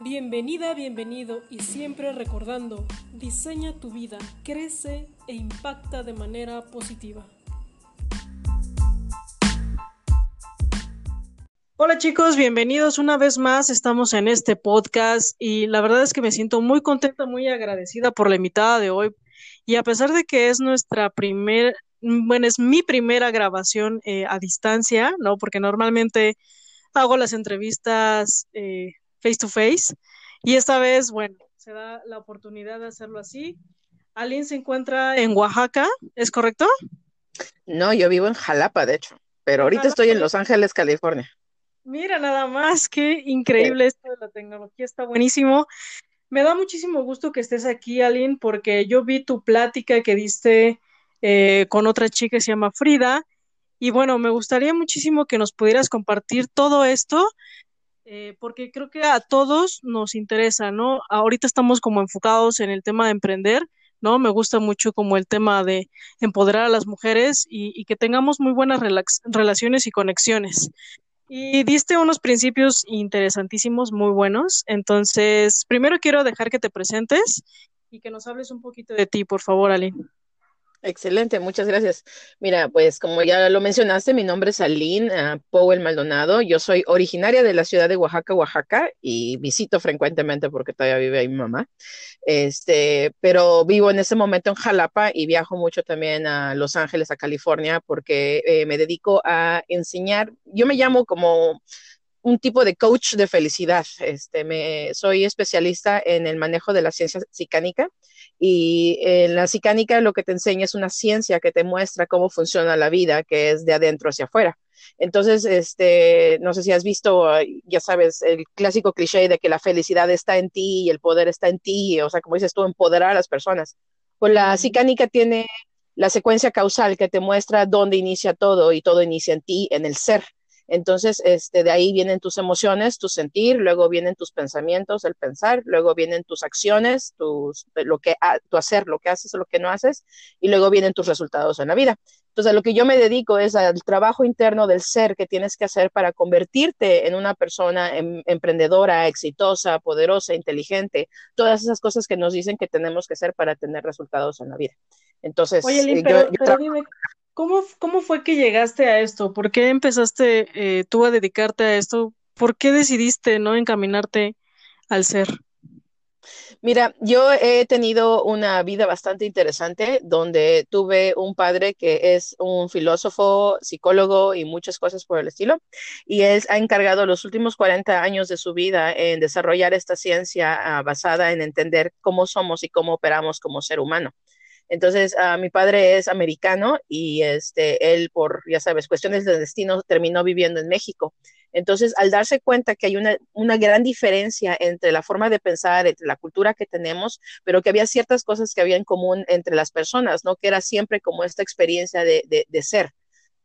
Bienvenida, bienvenido y siempre recordando, diseña tu vida, crece e impacta de manera positiva. Hola chicos, bienvenidos una vez más. Estamos en este podcast y la verdad es que me siento muy contenta, muy agradecida por la invitada de hoy. Y a pesar de que es nuestra primera, bueno, es mi primera grabación eh, a distancia, ¿no? Porque normalmente hago las entrevistas eh, face to face. Y esta vez, bueno, se da la oportunidad de hacerlo así. Aline se encuentra en Oaxaca, ¿es correcto? No, yo vivo en Jalapa, de hecho, pero ahorita estoy en Los Ángeles, California. Mira, nada más, qué increíble esto de la tecnología, está buenísimo. Me da muchísimo gusto que estés aquí, Aline, porque yo vi tu plática que diste eh, con otra chica que se llama Frida. Y bueno, me gustaría muchísimo que nos pudieras compartir todo esto eh, porque creo que a todos nos interesa, ¿no? Ahorita estamos como enfocados en el tema de emprender, ¿no? Me gusta mucho como el tema de empoderar a las mujeres y, que tengamos muy buenas relaciones y conexiones. Y diste unos principios interesantísimos, muy buenos. Entonces, primero quiero dejar que te presentes y que nos hables un poquito de ti, por favor, Aline. Excelente, muchas gracias. Mira, pues como ya lo mencionaste, mi nombre es Aline uh, Powell Maldonado. Yo soy originaria de la ciudad de Oaxaca, Oaxaca, y visito frecuentemente porque todavía vive ahí mi mamá. Este, pero vivo en este momento en Jalapa y viajo mucho también a Los Ángeles, a California, porque eh, me dedico a enseñar. Yo me llamo como un tipo de coach de felicidad. Este, me, soy especialista en el manejo de la ciencia psicánica y en la psicánica lo que te enseña es una ciencia que te muestra cómo funciona la vida, que es de adentro hacia afuera. Entonces, este, no sé si has visto, ya sabes, el clásico cliché de que la felicidad está en ti y el poder está en ti, o sea, como dices tú, empoderar a las personas. Pues la psicánica tiene la secuencia causal que te muestra dónde inicia todo y todo inicia en ti, en el ser. Entonces, este, de ahí vienen tus emociones, tu sentir, luego vienen tus pensamientos, el pensar, luego vienen tus acciones, tus, lo que, tu hacer, lo que haces o lo que no haces, y luego vienen tus resultados en la vida. Entonces, a lo que yo me dedico es al trabajo interno del ser que tienes que hacer para convertirte en una persona em, emprendedora, exitosa, poderosa, inteligente, todas esas cosas que nos dicen que tenemos que hacer para tener resultados en la vida. Entonces, Oye, eh, pero, dime, ¿Cómo, ¿Cómo fue que llegaste a esto? ¿Por qué empezaste eh, tú a dedicarte a esto? ¿Por qué decidiste no encaminarte al ser? Mira, yo he tenido una vida bastante interesante donde tuve un padre que es un filósofo, psicólogo y muchas cosas por el estilo. Y él ha encargado los últimos 40 años de su vida en desarrollar esta ciencia ah, basada en entender cómo somos y cómo operamos como ser humano. Entonces, uh, mi padre es americano y este, él, por, ya sabes, cuestiones de destino, terminó viviendo en México. Entonces, al darse cuenta que hay una, gran diferencia entre la forma de pensar, entre la cultura que tenemos, pero que había ciertas cosas que había en común entre las personas, ¿no? Que era siempre como esta experiencia de ser.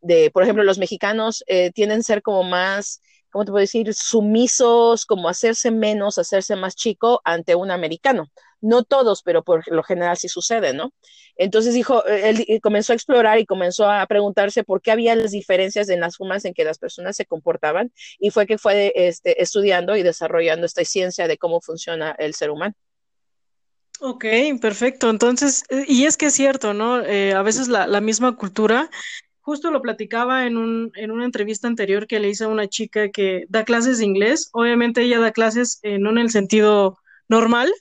De, por ejemplo, los mexicanos eh, tienden a ser como más ¿cómo te puedo decir? Sumisos, como hacerse menos, hacerse más chico ante un americano. No todos, pero por lo general sí sucede, ¿no? Entonces dijo, él comenzó a explorar y comenzó a preguntarse por qué había las diferencias en las formas en que las personas se comportaban y fue que fue este, estudiando y desarrollando esta ciencia de cómo funciona el ser humano. Ok, perfecto. Entonces, eh, y es que es cierto, ¿no? Eh, a veces la, misma cultura justo lo platicaba en, un, en una entrevista anterior que le hice a una chica que da clases de inglés. Obviamente ella da clases eh, no en el sentido normal,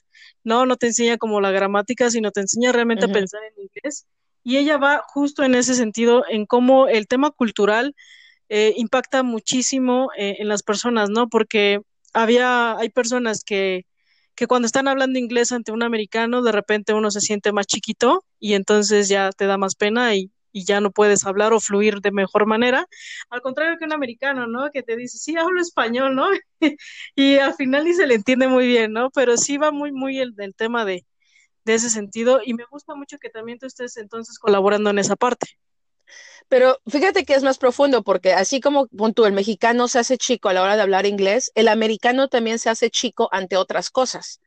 no, no te enseña como la gramática, sino te enseña realmente a pensar en inglés. Y ella va justo en ese sentido, en cómo el tema cultural eh, impacta muchísimo eh, en las personas, ¿no? Porque había, hay personas que, que cuando están hablando inglés ante un americano, de repente uno se siente más chiquito y entonces ya te da más pena y, y ya no puedes hablar o fluir de mejor manera, al contrario que un americano, ¿no? Que te dice, sí, hablo español, ¿no? y al final ni se le entiende muy bien, ¿no? Pero sí va muy, muy el, tema de, de ese sentido y me gusta mucho que también tú estés entonces colaborando en esa parte. Pero fíjate que es más profundo porque así como tú, el mexicano se hace chico a la hora de hablar inglés, el americano también se hace chico ante otras cosas.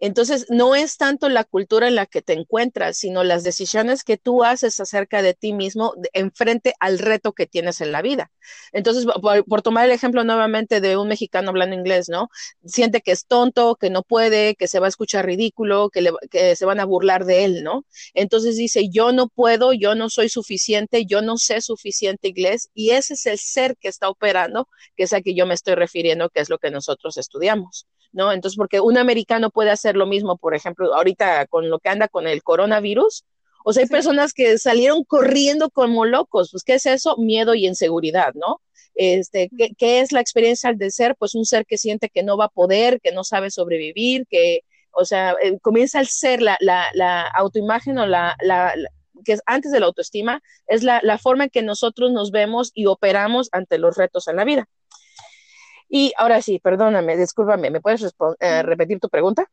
Entonces, no es tanto la cultura en la que te encuentras, sino las decisiones que tú haces acerca de ti mismo en frente al reto que tienes en la vida. Entonces, por, tomar el ejemplo nuevamente de un mexicano hablando inglés, ¿no? Siente que es tonto, que no puede, que se va a escuchar ridículo, que, se van a burlar de él, ¿no? Entonces dice, yo no puedo, yo no soy suficiente, yo no sé suficiente inglés y ese es el ser que está operando, que es a que yo me estoy refiriendo, que es lo que nosotros estudiamos. ¿No? Entonces, porque un americano puede hacer lo mismo, por ejemplo, ahorita con lo que anda con el coronavirus, o sea, hay personas que salieron corriendo como locos, pues, ¿qué es eso? Miedo y inseguridad, ¿no? Este, ¿qué, es la experiencia de ser? Pues un ser que siente que no va a poder, que no sabe sobrevivir, que, o sea, eh, comienza al ser la, la, la autoimagen o la, la, que es antes de la autoestima, es la, la forma en que nosotros nos vemos y operamos ante los retos en la vida. Y ahora sí, perdóname, discúlpame, ¿me puedes eh, repetir tu pregunta?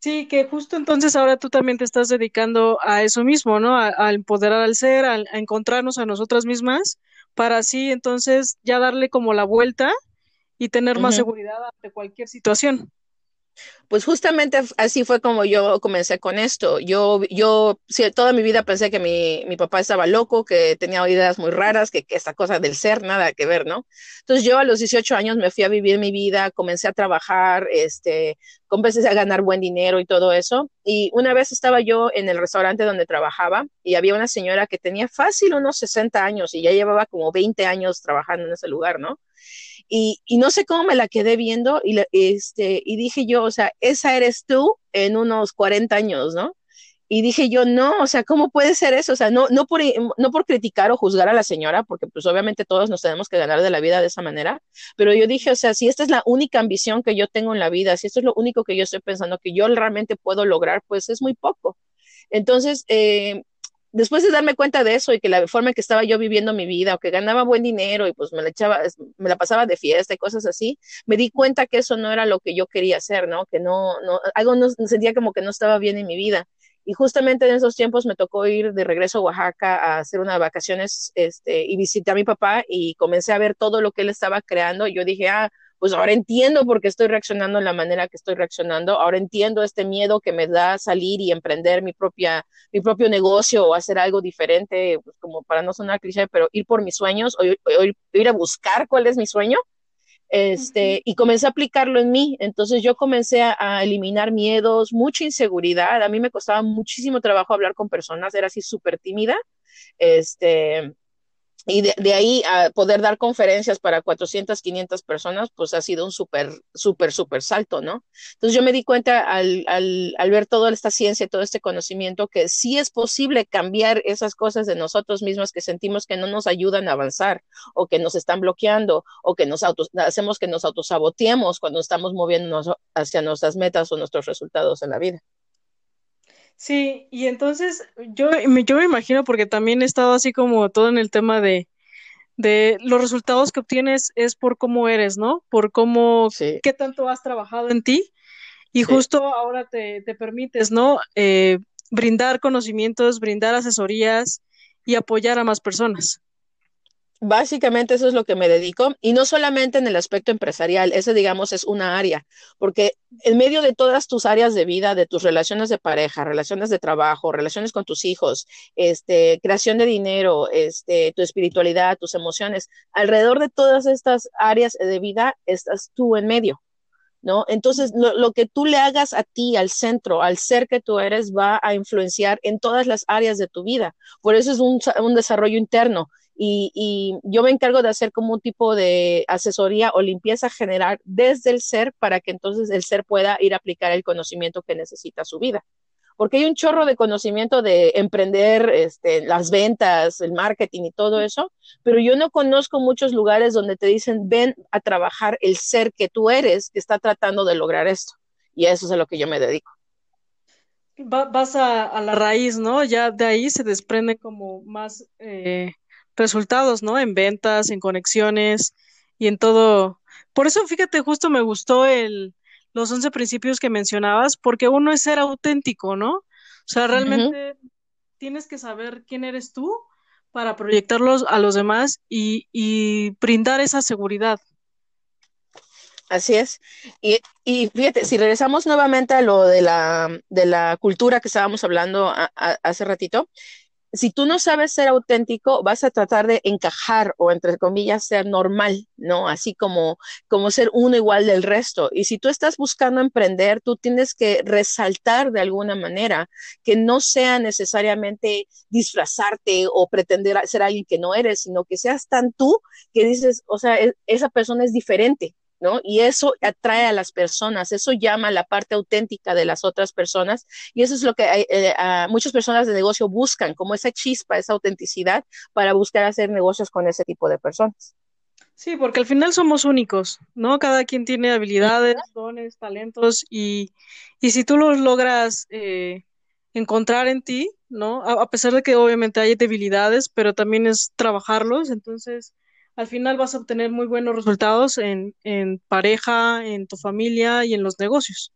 Sí, que justo entonces ahora tú también te estás dedicando a eso mismo, ¿no? A, empoderar al ser, a, encontrarnos a nosotras mismas, para así entonces ya darle como la vuelta y tener más seguridad ante cualquier situación. Pues justamente así fue como yo comencé con esto. Yo, yo toda mi vida pensé que mi, mi, papá estaba loco, que tenía ideas muy raras, que, que, esta cosa del ser, nada que ver, ¿no? Entonces yo a los 18 años me fui a vivir mi vida, comencé a trabajar, este, comencé a ganar buen dinero y todo eso. Y una vez estaba yo en el restaurante donde trabajaba y había una señora que tenía fácil unos 60 años y ya llevaba como 20 años trabajando en ese lugar, ¿no? Y, no sé cómo me la quedé viendo y, este, dije yo, o sea, esa eres tú en unos 40 años, ¿no? Y dije yo, no, o sea, ¿cómo puede ser eso? O sea, no, no, por, no por criticar o juzgar a la señora, porque pues obviamente todos nos tenemos que ganar de la vida de esa manera, pero yo dije, o sea, si esta es la única ambición que yo tengo en la vida, si esto es lo único que yo estoy pensando que yo realmente puedo lograr, pues es muy poco. Entonces, eh, después de darme cuenta de eso y que la forma en que estaba yo viviendo mi vida o que ganaba buen dinero y pues me la echaba, me la pasaba de fiesta y cosas así, me di cuenta que eso no era lo que yo quería hacer, ¿no? Que no, no, algo no sentía como que no estaba bien en mi vida. Y justamente en esos tiempos me tocó ir de regreso a Oaxaca a hacer unas vacaciones este, y visité a mi papá y comencé a ver todo lo que él estaba creando. Yo dije, ah, pues ahora entiendo por qué estoy reaccionando de la manera que estoy reaccionando, ahora entiendo este miedo que me da salir y emprender mi propia, mi propio negocio o hacer algo diferente, pues como para no sonar cliché, pero ir por mis sueños o, ir a buscar cuál es mi sueño. Este, y comencé a aplicarlo en mí. Entonces yo comencé a, a, eliminar miedos, mucha inseguridad. A mí me costaba muchísimo trabajo hablar con personas, era así súper tímida. Este, y de, ahí a poder dar conferencias para 400, 500 personas, pues ha sido un súper, súper, súper salto, ¿no? Entonces yo me di cuenta al, al, ver toda esta ciencia, todo este conocimiento, que sí es posible cambiar esas cosas de nosotros mismos que sentimos que no nos ayudan a avanzar o que nos están bloqueando o que nos hacemos que nos autosaboteemos cuando estamos moviéndonos hacia nuestras metas o nuestros resultados en la vida. Sí, y entonces yo me, yo me imagino, porque también he estado así como todo en el tema de, de los resultados que obtienes es por cómo eres, ¿no? Por cómo, qué tanto has trabajado en ti y justo ahora te, te permites, ¿no? Eh, brindar conocimientos, brindar asesorías y apoyar a más personas. Básicamente eso es lo que me dedico y no solamente en el aspecto empresarial, ese digamos es una área, porque en medio de todas tus áreas de vida, de tus relaciones de pareja, relaciones de trabajo, relaciones con tus hijos, este, creación de dinero, este, tu espiritualidad, tus emociones, alrededor de todas estas áreas de vida estás tú en medio. ¿No? Entonces, lo, lo que tú le hagas a ti, al centro, al ser que tú eres, va a influenciar en todas las áreas de tu vida. Por eso es un, un desarrollo interno y, yo me encargo de hacer como un tipo de asesoría o limpieza general desde el ser para que entonces el ser pueda ir a aplicar el conocimiento que necesita su vida. Porque hay un chorro de conocimiento de emprender, este, las ventas, el marketing y todo eso, pero yo no conozco muchos lugares donde te dicen, ven a trabajar el ser que tú eres, que está tratando de lograr esto. Y eso es a lo que yo me dedico. vas a, la raíz, ¿no? Ya de ahí se desprende como más eh, resultados, ¿no? En ventas, en conexiones y en todo. Por eso, fíjate, justo me gustó el, los 11 principios que mencionabas, porque uno es ser auténtico, ¿no? O sea, realmente tienes que saber quién eres tú para proyectarlos a los demás y, y brindar esa seguridad. Así es. Y, y, fíjate, si regresamos nuevamente a lo de la, de la cultura que estábamos hablando hace ratito, si tú no sabes ser auténtico, vas a tratar de encajar o entre comillas ser normal, ¿no? Así como, como ser uno igual del resto. Y si tú estás buscando emprender, tú tienes que resaltar de alguna manera que no sea necesariamente disfrazarte o pretender ser alguien que no eres, sino que seas tan tú que dices, o sea, e, esa persona es diferente, ¿no? Y eso atrae a las personas, eso llama a la parte auténtica de las otras personas y eso es lo que eh, muchas personas de negocio buscan, como esa chispa, esa autenticidad para buscar hacer negocios con ese tipo de personas. Sí, porque al final somos únicos, ¿no? Cada quien tiene habilidades, dones, talentos y, y si tú los logras eh, encontrar en ti, ¿no? A, a pesar de que obviamente hay debilidades, pero también es trabajarlos, entonces al final vas a obtener muy buenos resultados en, en pareja, en tu familia y en los negocios.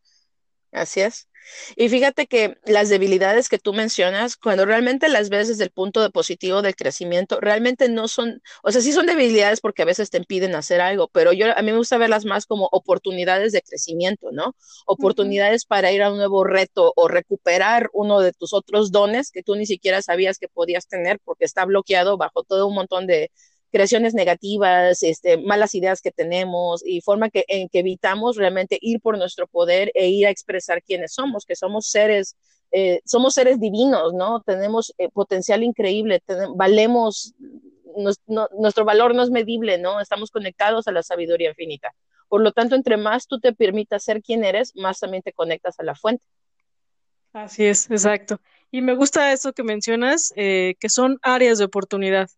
Así es. Y fíjate que las debilidades que tú mencionas, cuando realmente las ves desde el punto de positivo del crecimiento, realmente no son, o sea, sí son debilidades porque a veces te impiden hacer algo, pero yo a mí me gusta verlas más como oportunidades de crecimiento, ¿no? Oportunidades para ir a un nuevo reto o recuperar uno de tus otros dones que tú ni siquiera sabías que podías tener porque está bloqueado bajo todo un montón de, creaciones negativas, este, malas ideas que tenemos y forma que, en que evitamos realmente ir por nuestro poder e ir a expresar quiénes somos, que somos seres, eh, somos seres divinos, ¿no? Tenemos eh, potencial increíble, valemos, nuestro valor no es medible, ¿no? Estamos conectados a la sabiduría infinita. Por lo tanto, entre más tú te permitas ser quien eres, más también te conectas a la fuente. Así es, exacto. Y me gusta eso que mencionas, eh, que son áreas de oportunidad.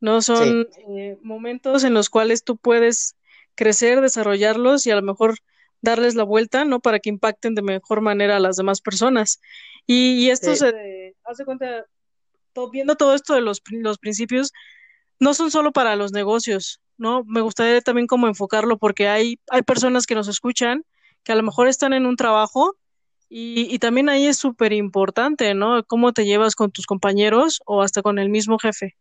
¿No? Son eh, momentos en los cuales tú puedes crecer, desarrollarlos y a lo mejor darles la vuelta, ¿no? Para que impacten de mejor manera a las demás personas. Y, esto se hace cuenta, viendo todo esto de los, los principios, no son solo para los negocios, ¿no? Me gustaría también como enfocarlo porque hay, hay personas que nos escuchan que a lo mejor están en un trabajo y, y también ahí es súper importante, ¿no? Cómo te llevas con tus compañeros o hasta con el mismo jefe.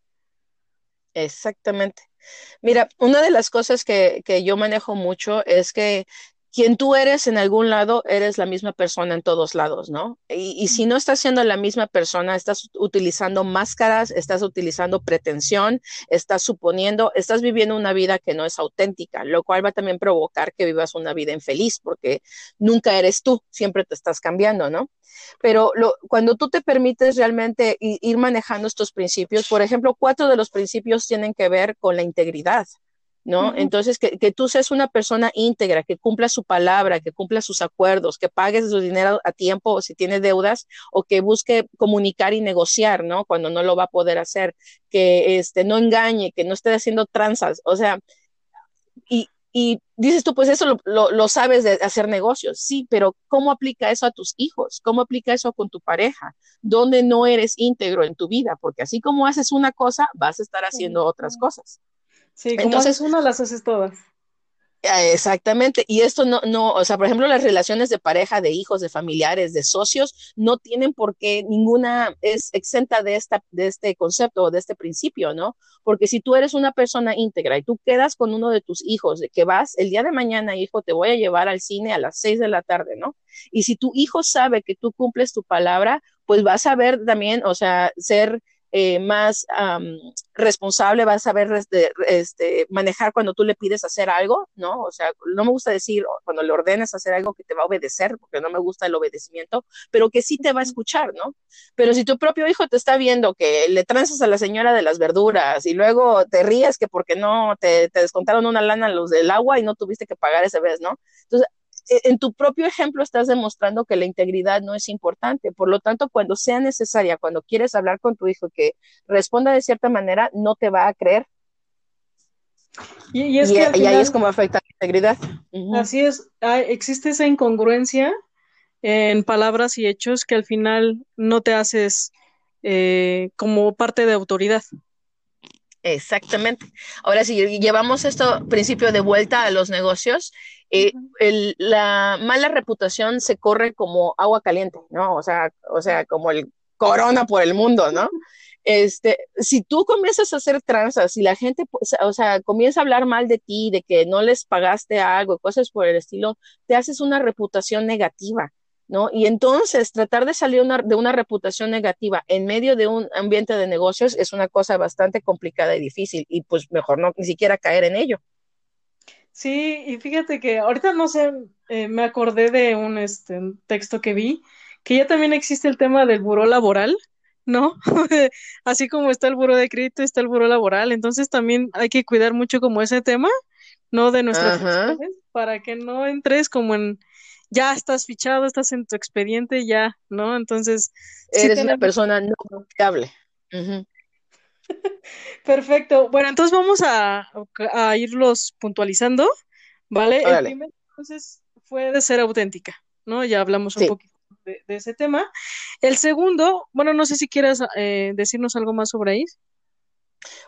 Exactamente. Mira, una de las cosas que, que yo manejo mucho es que quien tú eres en algún lado, eres la misma persona en todos lados, ¿no? Y, y, si no estás siendo la misma persona, estás utilizando máscaras, estás utilizando pretensión, estás suponiendo, estás viviendo una vida que no es auténtica, lo cual va a también provocar que vivas una vida infeliz, porque nunca eres tú, siempre te estás cambiando, ¿no? Pero lo, cuando tú te permites realmente ir manejando estos principios, por ejemplo, cuatro de los principios tienen que ver con la integridad. ¿No? Entonces, que, que, tú seas una persona íntegra, que cumpla su palabra, que cumpla sus acuerdos, que pagues su dinero a tiempo o si tiene deudas, o que busque comunicar y negociar, ¿no? Cuando no lo va a poder hacer, que este, no engañe, que no esté haciendo tranzas, o sea, y, y dices tú, pues eso lo, lo, sabes de hacer negocios, sí, pero ¿cómo aplica eso a tus hijos? ¿Cómo aplica eso con tu pareja? ¿Dónde no eres íntegro en tu vida? Porque así como haces una cosa, vas a estar haciendo otras cosas. Sí, como Entonces, una, las haces todas. Ah, exactamente. Y esto no, no, o sea, por ejemplo, las relaciones de pareja, de hijos, de familiares, de socios, no tienen por qué ninguna es exenta de, esta, de este concepto o de este principio, ¿no? Porque si tú eres una persona íntegra y tú quedas con uno de tus hijos, de que vas el día de mañana, hijo, te voy a llevar al cine a las seis de la tarde, ¿no? Y si tu hijo sabe que tú cumples tu palabra, pues vas a ver también, o sea, ser eh, más responsable, vas a saber este, este, manejar cuando tú le pides hacer algo, ¿no? O sea, no me gusta decir cuando le ordenes hacer algo que te va a obedecer, porque no me gusta el obedecimiento, pero que sí te va a escuchar, ¿no? Pero si tu propio hijo te está viendo que le tranzas a la señora de las verduras y luego te ríes que porque no te, te descontaron una lana los del agua y no tuviste que pagar esa vez, ¿no? Entonces, en tu propio ejemplo estás demostrando que la integridad no es importante. Por lo tanto, cuando sea necesaria, cuando quieres hablar con tu hijo que responda de cierta manera, no te va a creer. Y, es que ahí es como afecta la integridad. Así es, existe esa incongruencia en palabras y hechos que al final no te haces eh, como parte de autoridad. Exactamente. Ahora, si llevamos esto principio de vuelta a los negocios, eh, el, la mala reputación se corre como agua caliente, ¿no? O sea, o sea, como el corona por el mundo, ¿no? este, si tú comienzas a hacer tranzas y la gente, pues, o sea, comienza a hablar mal de ti, de que no les pagaste algo, cosas por el estilo, te haces una reputación negativa. ¿No? Y entonces tratar de salir de una reputación negativa en medio de un ambiente de negocios es una cosa bastante complicada y difícil y pues mejor no ni siquiera caer en ello. Sí, y fíjate que ahorita no sé, eh, me acordé de un este, texto que vi, que ya también existe el tema del buró laboral, ¿no? Así como está el buró de crédito, está el buró laboral, entonces también hay que cuidar mucho como ese tema, ¿no? De nuestras para que no entres como en, ya estás fichado, estás en tu expediente, ya, ¿no? Entonces... Eres una persona no confiable. Perfecto. Bueno, entonces vamos a, irlos puntualizando, ¿vale? El primero entonces fue de ser auténtica, ¿no? Ya hablamos un poquito de, ese tema. El segundo, bueno, no sé si quieras eh, decirnos algo más sobre ahí.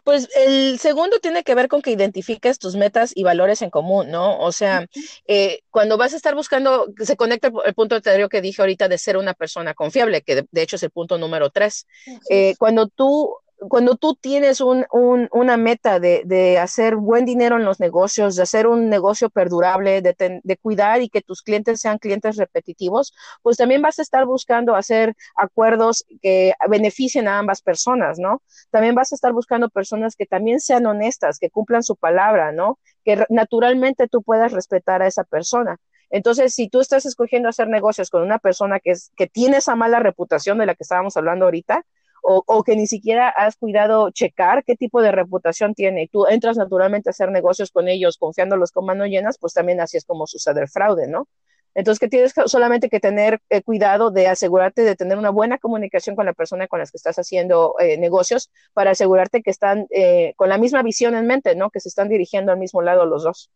Pues el segundo tiene que ver con que identifiques tus metas y valores en común, ¿no? O sea, eh, cuando vas a estar buscando, se conecta el punto anterior que dije ahorita de ser una persona confiable, que de, hecho es el punto número tres. Eh, cuando tú cuando tú tienes un, una meta de, hacer buen dinero en los negocios, de hacer un negocio perdurable, de, cuidar y que tus clientes sean clientes repetitivos, pues también vas a estar buscando hacer acuerdos que beneficien a ambas personas, ¿no? También vas a estar buscando personas que también sean honestas, que cumplan su palabra, ¿no? Que naturalmente tú puedas respetar a esa persona. Entonces, si tú estás escogiendo hacer negocios con una persona que, es, que tiene esa mala reputación de la que estábamos hablando ahorita, o, que ni siquiera has cuidado checar qué tipo de reputación tiene y tú entras naturalmente a hacer negocios con ellos confiándolos con manos llenas, pues también así es como sucede el fraude, ¿no? Entonces, que tienes solamente que tener eh, cuidado de asegurarte de tener una buena comunicación con la persona con la que estás haciendo eh, negocios para asegurarte que están eh, con la misma visión en mente, ¿no? Que se están dirigiendo al mismo lado los dos.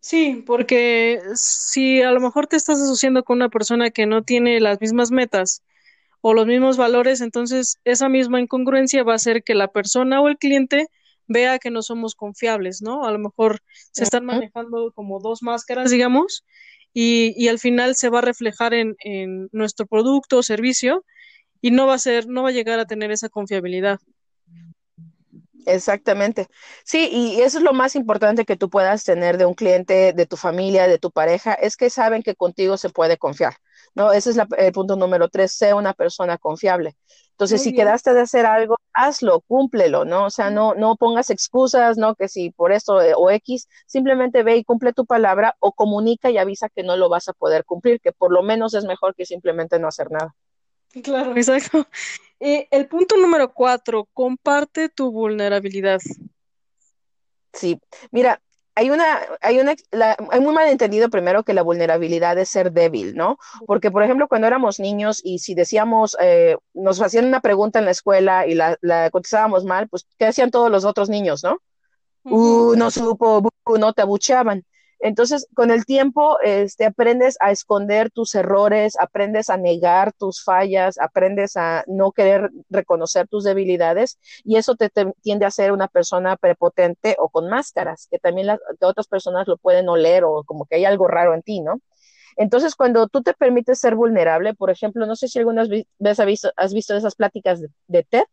Sí, porque si a lo mejor te estás asociando con una persona que no tiene las mismas metas, o los mismos valores, entonces esa misma incongruencia va a hacer que la persona o el cliente vea que no somos confiables, ¿no? A lo mejor se están manejando como dos máscaras, digamos, y, y al final se va a reflejar en, en, nuestro producto o servicio y no va a ser, no va a llegar a tener esa confiabilidad. Exactamente. Sí, y eso es lo más importante que tú puedas tener de un cliente, de tu familia, de tu pareja, es que saben que contigo se puede confiar. ¿No? Ese es el punto número tres, sea una persona confiable. Entonces, si quedaste de hacer algo, hazlo, cúmplelo, ¿no? O sea, no, no pongas excusas, ¿no? Que si por esto eh, o X, simplemente ve y cumple tu palabra o comunica y avisa que no lo vas a poder cumplir, que por lo menos es mejor que simplemente no hacer nada. Claro, exacto. Eh, el punto número cuatro, comparte tu vulnerabilidad. Sí, mira, hay una, hay una, hay muy mal entendido primero que la vulnerabilidad es ser débil, ¿no? Porque, por ejemplo, cuando éramos niños y si decíamos, eh, nos hacían una pregunta en la escuela y la, la contestábamos mal, pues, ¿qué hacían todos los otros niños, no? Uh, no supo, no te abucheaban. Entonces, con el tiempo, este, aprendes a esconder tus errores, aprendes a negar tus fallas, aprendes a no querer reconocer tus debilidades y eso te, tiende a ser una persona prepotente o con máscaras, que también las, otras personas lo pueden oler o como que hay algo raro en ti, ¿no? Entonces, cuando tú te permites ser vulnerable, por ejemplo, no sé si algunas veces has visto, esas pláticas de TED,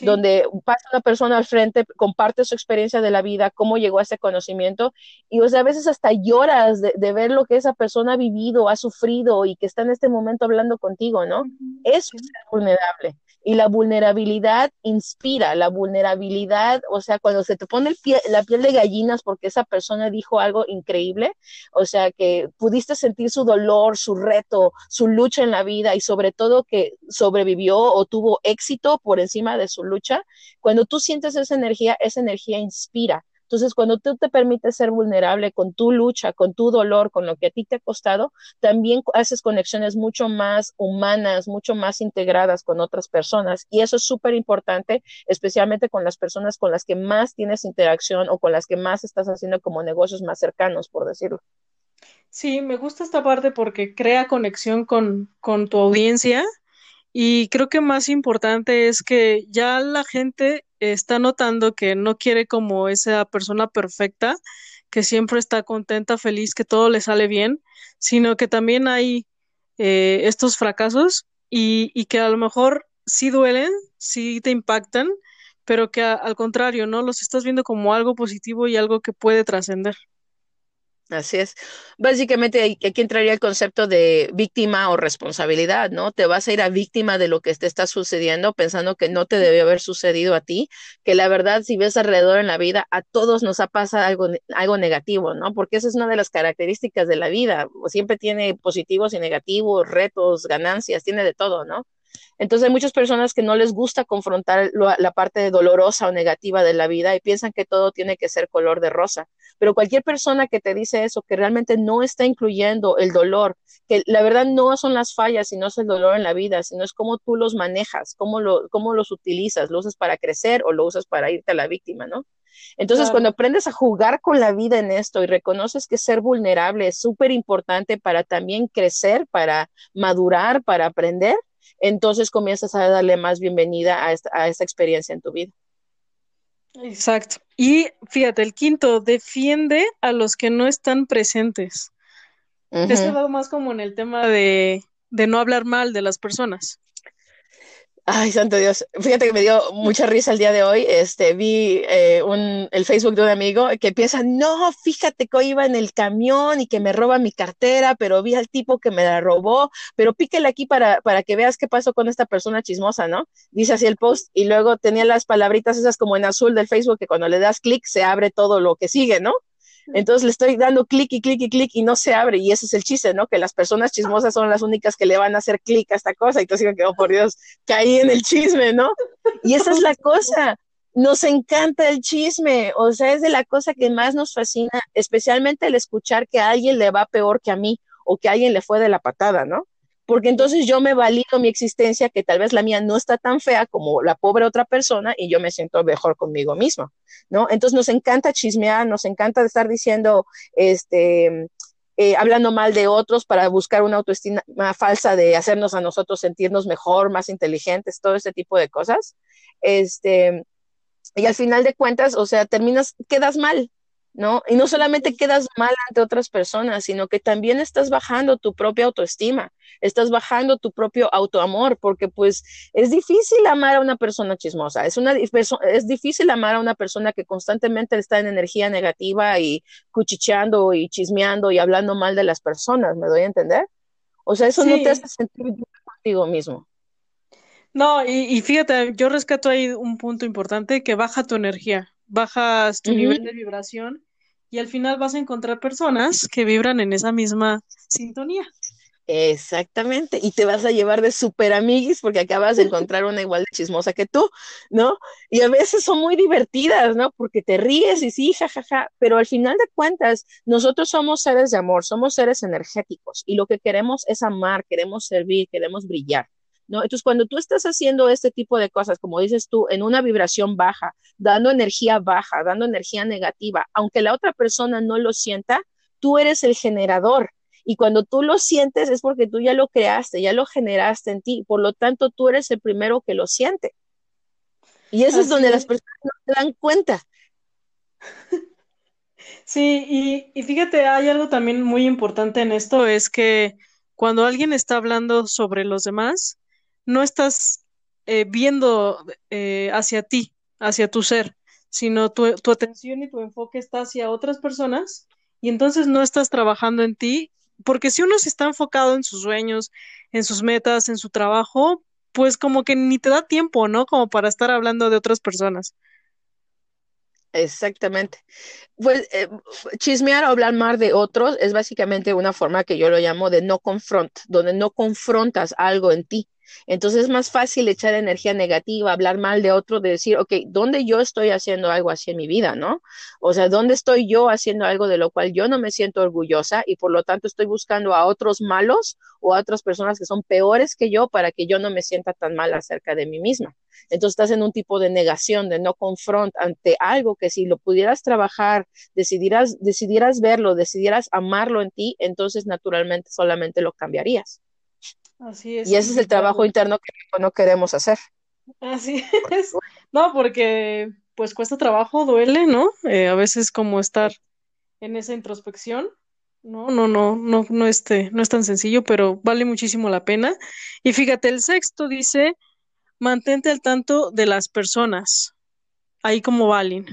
donde pasa una persona al frente, comparte su experiencia de la vida, cómo llegó a ese conocimiento, y o sea, a veces hasta lloras de, ver lo que esa persona ha vivido, ha sufrido y que está en este momento hablando contigo, ¿no? Eso es ser vulnerable. Y la vulnerabilidad inspira, la vulnerabilidad, o sea, cuando se te pone la piel de gallinas porque esa persona dijo algo increíble, o sea, que pudiste sentir su dolor, su reto, su lucha en la vida y sobre todo que sobrevivió o tuvo éxito por encima de su lucha, cuando tú sientes esa energía, esa energía inspira. Entonces, cuando tú te permites ser vulnerable con tu lucha, con tu dolor, con lo que a ti te ha costado, también haces conexiones mucho más humanas, mucho más integradas con otras personas. Y eso es súper importante, especialmente con las personas con las que más tienes interacción o con las que más estás haciendo como negocios más cercanos, por decirlo. Sí, me gusta esta parte porque crea conexión con, con tu audiencia y creo que más importante es que ya la gente está notando que no quiere como esa persona perfecta, que siempre está contenta, feliz, que todo le sale bien, sino que también hay eh, estos fracasos y, y, que a lo mejor sí duelen, sí te impactan, pero que al contrario, ¿no? Los estás viendo como algo positivo y algo que puede trascender. Así es. Básicamente aquí entraría el concepto de víctima o responsabilidad, ¿no? Te vas a ir a víctima de lo que te está sucediendo pensando que no te debe haber sucedido a ti, que la verdad si ves alrededor en la vida, a todos nos ha pasado algo, algo negativo, ¿no? Porque esa es una de las características de la vida. Siempre tiene positivos y negativos, retos, ganancias, tiene de todo, ¿no? Entonces hay muchas personas que no les gusta confrontar la parte dolorosa o negativa de la vida y piensan que todo tiene que ser color de rosa. Pero cualquier persona que te dice eso, que realmente no está incluyendo el dolor, que la verdad no son las fallas, sino es el dolor en la vida, sino es cómo tú los manejas, cómo, lo, cómo los utilizas, lo usas para crecer o lo usas para irte a la víctima, ¿no? Entonces, cuando aprendes a jugar con la vida en esto y reconoces que ser vulnerable es súper importante para también crecer, para madurar, para aprender, entonces comienzas a darle más bienvenida a esta, experiencia en tu vida. Exacto. Y fíjate, el quinto, defiende a los que no están presentes. Uh -huh. más como en el tema de, de no hablar mal de las personas. Ay, santo Dios. Fíjate que me dio mucha risa el día de hoy. Este, vi eh, un, el Facebook de un amigo que piensa, no, fíjate que hoy iba en el camión y que me roba mi cartera, pero vi al tipo que me la robó, pero píquele aquí para, para que veas qué pasó con esta persona chismosa, ¿no? Dice así el post y luego tenía las palabritas esas como en azul del Facebook que cuando le das clic se abre todo lo que sigue, ¿no? Entonces le estoy dando clic y clic y clic y no se abre. Y ese es el chiste, ¿no? Que las personas chismosas son las únicas que le van a hacer clic a esta cosa. Y digo que, oh, por Dios, caí en el chisme, ¿no? Y esa es la cosa. Nos encanta el chisme. O sea, es de la cosa que más nos fascina, especialmente el escuchar que a alguien le va peor que a mí o que a alguien le fue de la patada, ¿no? Porque entonces yo me valido mi existencia, que tal vez la mía no está tan fea como la pobre otra persona, y yo me siento mejor conmigo mismo, ¿no? Entonces nos encanta chismear, nos encanta estar diciendo, este, eh, hablando mal de otros para buscar una autoestima falsa de hacernos a nosotros sentirnos mejor, más inteligentes, todo este tipo de cosas. Este, y al final de cuentas, o sea, terminas, quedas mal, ¿no? Y no solamente quedas mal ante otras personas, sino que también estás bajando tu propia autoestima, estás bajando tu propio autoamor, porque pues es difícil amar a una persona chismosa, es, una, es difícil amar a una persona que constantemente está en energía negativa y cuchicheando y chismeando y hablando mal de las personas, ¿me doy a entender? O sea, eso sí. no te hace sentir bien contigo mismo. No, y, y, fíjate, yo rescato ahí un punto importante que baja tu energía, bajas tu uh -huh. nivel de vibración y al final vas a encontrar personas que vibran en esa misma sintonía. Exactamente, y te vas a llevar de super amiguis porque acabas de encontrar una igual de chismosa que tú, ¿no? Y a veces son muy divertidas, ¿no? Porque te ríes y sí, jajaja, ja, ja. pero al final de cuentas, nosotros somos seres de amor, somos seres energéticos y lo que queremos es amar, queremos servir, queremos brillar. ¿No? Entonces, cuando tú estás haciendo este tipo de cosas, como dices tú, en una vibración baja, dando energía baja, dando energía negativa, aunque la otra persona no lo sienta, tú eres el generador. Y cuando tú lo sientes es porque tú ya lo creaste, ya lo generaste en ti. Por lo tanto, tú eres el primero que lo siente. Y eso Así es donde es. las personas no se dan cuenta. Sí, y, y fíjate, hay algo también muy importante en esto, es que cuando alguien está hablando sobre los demás, no estás eh, viendo eh, hacia ti, hacia tu ser, sino tu, tu, atención y tu enfoque está hacia otras personas y entonces no estás trabajando en ti, porque si uno se está enfocado en sus sueños, en sus metas, en su trabajo, pues como que ni te da tiempo, ¿no? Como para estar hablando de otras personas. Exactamente. Pues eh, chismear o hablar mal de otros es básicamente una forma que yo lo llamo de no confront, donde no confrontas algo en ti. Entonces es más fácil echar energía negativa, hablar mal de otro, de decir, ok, ¿dónde yo estoy haciendo algo así en mi vida, no? O sea, ¿dónde estoy yo haciendo algo de lo cual yo no me siento orgullosa y por lo tanto estoy buscando a otros malos o a otras personas que son peores que yo para que yo no me sienta tan mal acerca de mí misma? Entonces estás en un tipo de negación, de no confront ante algo que si lo pudieras trabajar, decidieras, decidieras verlo, decidieras amarlo en ti, entonces naturalmente solamente lo cambiarías. Así es. Y ese es el trabajo interno que no queremos hacer. Así es. No, porque pues cuesta trabajo, duele, ¿no? Eh, a veces como estar en esa introspección. No, no, no, no, no, este, no es tan sencillo, pero vale muchísimo la pena. Y fíjate, el sexto dice, mantente al tanto de las personas, ahí como Valin.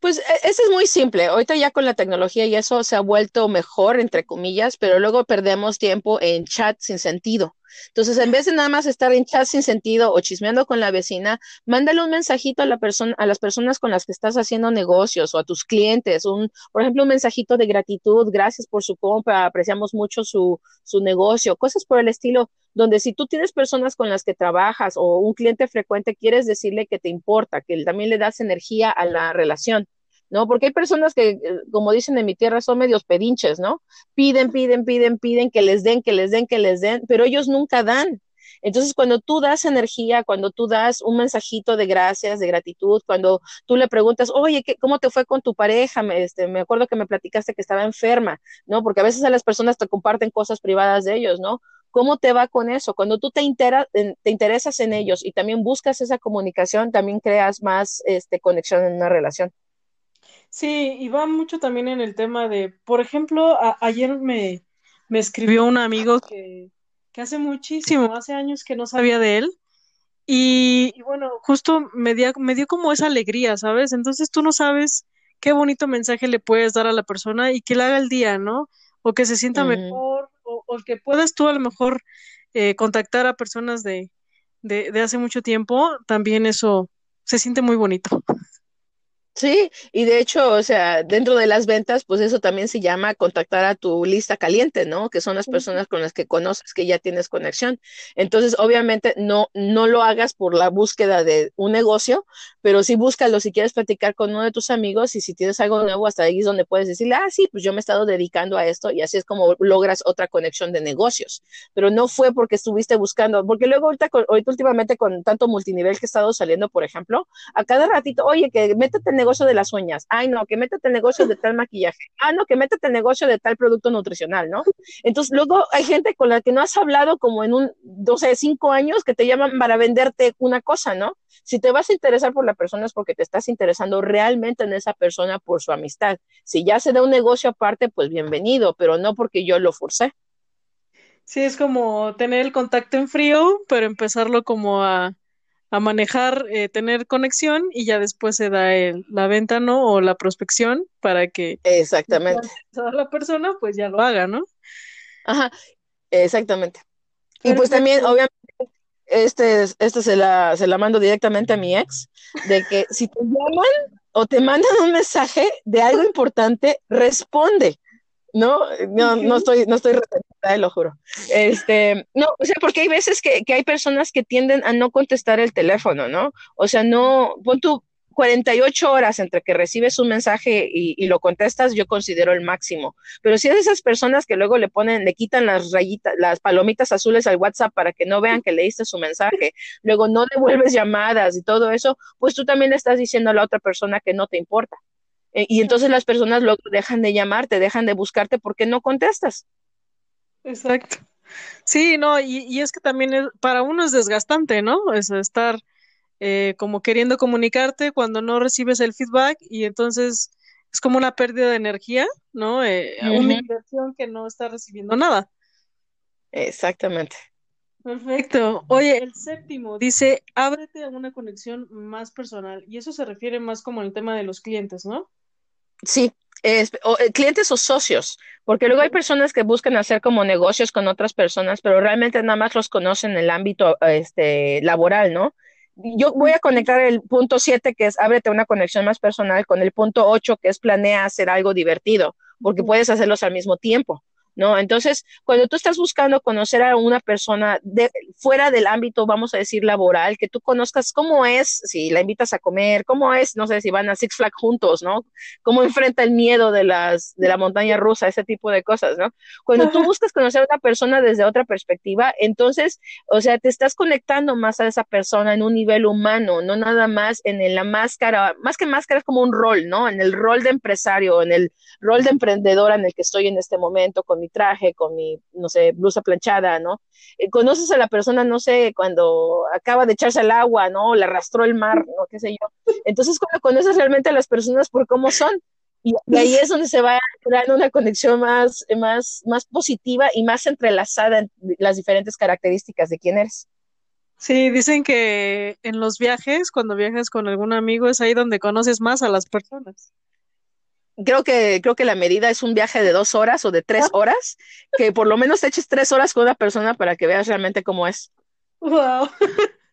Pues eso es muy simple. Ahorita ya con la tecnología y eso se ha vuelto mejor, entre comillas, pero luego perdemos tiempo en chat sin sentido. Entonces, en vez de nada más estar en chat sin sentido o chismeando con la vecina, mándale un mensajito a la persona, a las personas con las que estás haciendo negocios o a tus clientes, un, por ejemplo, un mensajito de gratitud, gracias por su compra, apreciamos mucho su, su negocio, cosas por el estilo, donde si tú tienes personas con las que trabajas o un cliente frecuente, quieres decirle que te importa, que también le das energía a la relación. ¿No? Porque hay personas que, eh, como dicen en mi tierra, son medios pedinches, ¿no? Piden, piden, piden, piden que les den, que les den, que les den, pero ellos nunca dan. Entonces, cuando tú das energía, cuando tú das un mensajito de gracias, de gratitud, cuando tú le preguntas, oye, ¿qué, ¿cómo te fue con tu pareja? Me, este, me acuerdo que me platicaste que estaba enferma, ¿no? Porque a veces a las personas te comparten cosas privadas de ellos, ¿no? ¿Cómo te va con eso? Cuando tú te, te interesas en ellos y también buscas esa comunicación, también creas más este, conexión en una relación. Sí, y va mucho también en el tema de, por ejemplo, ayer me, me escribió un amigo que, que, hace muchísimo, hace años que no sabía de él. Y, bueno, justo me dio, me dio como esa alegría, ¿sabes? Entonces tú no sabes qué bonito mensaje le puedes dar a la persona y que le haga el día, ¿no? O que se sienta mejor, o, o, que puedas tú a lo mejor eh, contactar a personas de, de, de hace mucho tiempo, también eso se siente muy bonito. Sí, y de hecho, o sea, dentro de las ventas, pues eso también se llama contactar a tu lista caliente, ¿no? Que son las personas con las que conoces que ya tienes conexión. Entonces, obviamente, no, no lo hagas por la búsqueda de un negocio, pero sí búscalo si quieres platicar con uno de tus amigos y si tienes algo nuevo, hasta ahí es donde puedes decirle, ah, sí, pues yo me he estado dedicando a esto y así es como logras otra conexión de negocios. Pero no fue porque estuviste buscando, porque luego ahorita, ahorita últimamente con tanto multinivel que he estado saliendo, por ejemplo, a cada ratito, oye, que métete en negocio de las uñas. Ay, no, que métete el negocio de tal maquillaje. Ah, no, que métete el negocio de tal producto nutricional, ¿no? Entonces, luego hay gente con la que no has hablado como en un, 12, cinco años que te llaman para venderte una cosa, ¿no? Si te vas a interesar por la persona es porque te estás interesando realmente en esa persona por su amistad. Si ya se da un negocio aparte, pues bienvenido, pero no porque yo lo forcé. Sí, es como tener el contacto en frío, pero empezarlo como a, a manejar, eh, tener conexión y ya después se da la venta, ¿no? O la prospección para que exactamente toda la persona pues ya lo haga, ¿no? Ajá, exactamente. Y pues también, obviamente, este, este se la, se la mando directamente a mi ex, de que si te llaman o te mandan un mensaje de algo importante, responde. No, no, no estoy, no estoy retenida, lo juro. Este, no, o sea, porque hay veces que, que, hay personas que tienden a no contestar el teléfono, ¿no? O sea, no, pon tú 48 horas entre que recibes un mensaje y, y, lo contestas, yo considero el máximo. Pero si es de esas personas que luego le ponen, le quitan las rayitas, las palomitas azules al WhatsApp para que no vean que leíste su mensaje, luego no devuelves llamadas y todo eso, pues tú también le estás diciendo a la otra persona que no te importa. Eh, y entonces las personas luego dejan de llamarte, dejan de buscarte porque no contestas. Exacto. Sí, no, y, y es que también es, para uno es desgastante, ¿no? Es estar eh, como queriendo comunicarte cuando no recibes el feedback y entonces es como una pérdida de energía, ¿no? Eh, uh -huh. Una inversión que no está recibiendo nada. Exactamente. Perfecto. Oye, el séptimo dice, ábrete a una conexión más personal. Y eso se refiere más como al tema de los clientes, ¿no? Sí, es, o, eh, clientes o socios, porque luego hay personas que buscan hacer como negocios con otras personas, pero realmente nada más los conocen en el ámbito este, laboral, ¿no? Yo voy a conectar el punto 7, que es ábrete una conexión más personal, con el punto 8, que es planea hacer algo divertido, porque puedes hacerlos al mismo tiempo. ¿No? Entonces, cuando tú estás buscando conocer a una persona de, fuera del ámbito, vamos a decir, laboral, que tú conozcas cómo es, si la invitas a comer, cómo es, no sé, si van a Six Flags juntos, ¿no? Cómo enfrenta el miedo de las, de la montaña rusa, ese tipo de cosas, ¿no? Cuando tú buscas conocer a una persona desde otra perspectiva, entonces, o sea, te estás conectando más a esa persona en un nivel humano, no nada más en la máscara, más que máscara es como un rol, ¿no? En el rol de empresario, en el rol de emprendedora en el que estoy en este momento, con mi traje, con mi, no sé, blusa planchada, ¿no? Eh, conoces a la persona, no sé, cuando acaba de echarse al agua, ¿no? Le arrastró el mar, ¿no? ¿Qué sé yo? Entonces, cuando conoces realmente a las personas por cómo son, y, y ahí es donde se va creando una conexión más, más, más positiva y más entrelazada en las diferentes características de quién eres. Sí, dicen que en los viajes, cuando viajas con algún amigo, es ahí donde conoces más a las personas. Creo que, creo que la medida es un viaje de dos horas o de tres horas, que por lo menos te eches tres horas con una persona para que veas realmente cómo es. Wow.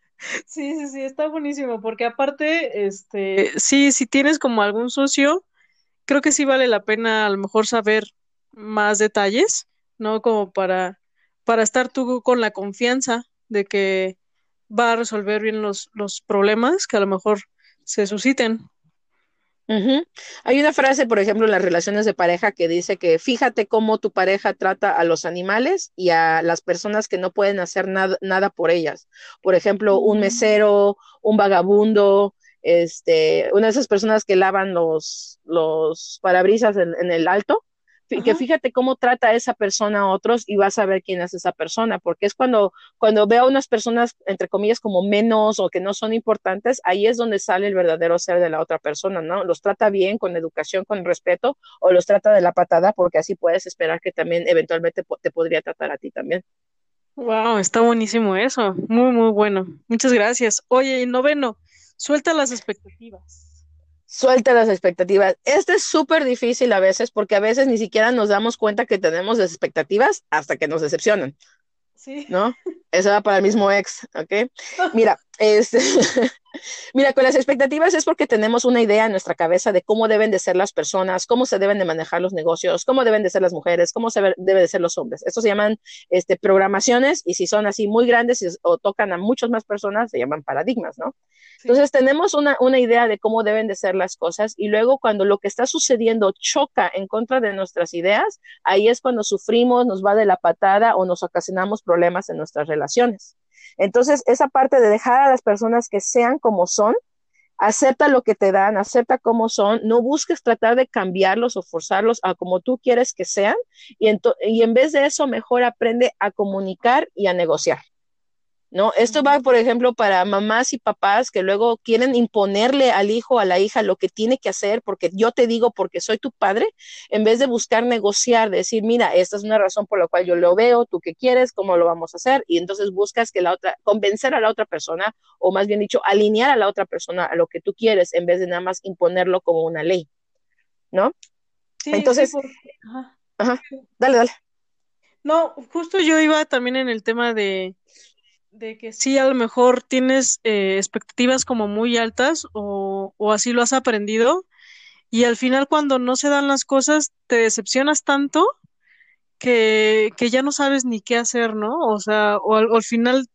Sí, sí, sí, está buenísimo, porque aparte, este, sí, si tienes como algún socio, creo que sí vale la pena a lo mejor saber más detalles, ¿no? Como para, para estar tú con la confianza de que va a resolver bien los, los problemas que a lo mejor se susciten. Hay una frase, por ejemplo, en las relaciones de pareja que dice que fíjate cómo tu pareja trata a los animales y a las personas que no pueden hacer nada, nada por ellas. Por ejemplo, un Mm, mesero, un vagabundo, este, una de esas personas que lavan los, los parabrisas en, en el alto. Que fíjate cómo trata a esa persona a otros y vas a ver quién es esa persona, porque es cuando, cuando veo a unas personas, entre comillas, como menos o que no son importantes, ahí es donde sale el verdadero ser de la otra persona, ¿no? Los trata bien, con educación, con respeto, o los trata de la patada, porque así puedes esperar que también eventualmente te podría tratar a ti también. Wow, está buenísimo eso. Muy, muy bueno. Muchas gracias. Oye, y noveno, suelta las expectativas. Suelta las expectativas. Este es súper difícil a veces porque a veces ni siquiera nos damos cuenta que tenemos las expectativas hasta que nos decepcionan. Sí. ¿no? Eso va para el mismo ex, ¿ok? Mira, este, mira, con las expectativas es porque tenemos una idea en nuestra cabeza de cómo deben de ser las personas, cómo se deben de manejar los negocios, cómo deben de ser las mujeres, cómo se deben de ser los hombres. Estos se llaman este, programaciones y si son así muy grandes y- o tocan a muchas más personas, se llaman paradigmas, ¿no? Sí. Entonces tenemos una, una idea de cómo deben de ser las cosas y luego cuando lo que está sucediendo choca en contra de nuestras ideas, ahí es cuando sufrimos, nos va de la patada o nos ocasionamos problemas en nuestras relaciones. Entonces, esa parte de dejar a las personas que sean como son, acepta lo que te dan, acepta cómo son, no busques tratar de cambiarlos o forzarlos a como tú quieres que sean y, y en vez de eso, mejor aprende a comunicar y a negociar. ¿No? Esto va, por ejemplo, para mamás y papás que luego quieren imponerle al hijo a la hija lo que tiene que hacer porque yo te digo porque soy tu padre, en vez de buscar negociar, decir, mira, esta es una razón por la cual yo lo veo, tú qué quieres, cómo lo vamos a hacer, y entonces buscas que la otra, convencer a la otra persona, o más bien dicho, alinear a la otra persona a lo que tú quieres, en vez de nada más imponerlo como una ley, ¿no? Sí, sí, Entonces, ajá, dale, dale. No, justo yo iba también en el tema de, de que sí, a lo mejor tienes eh, expectativas como muy altas o, o así lo has aprendido y al final cuando no se dan las cosas te decepcionas tanto que, que ya no sabes ni qué hacer, ¿no? O sea, o al, o al final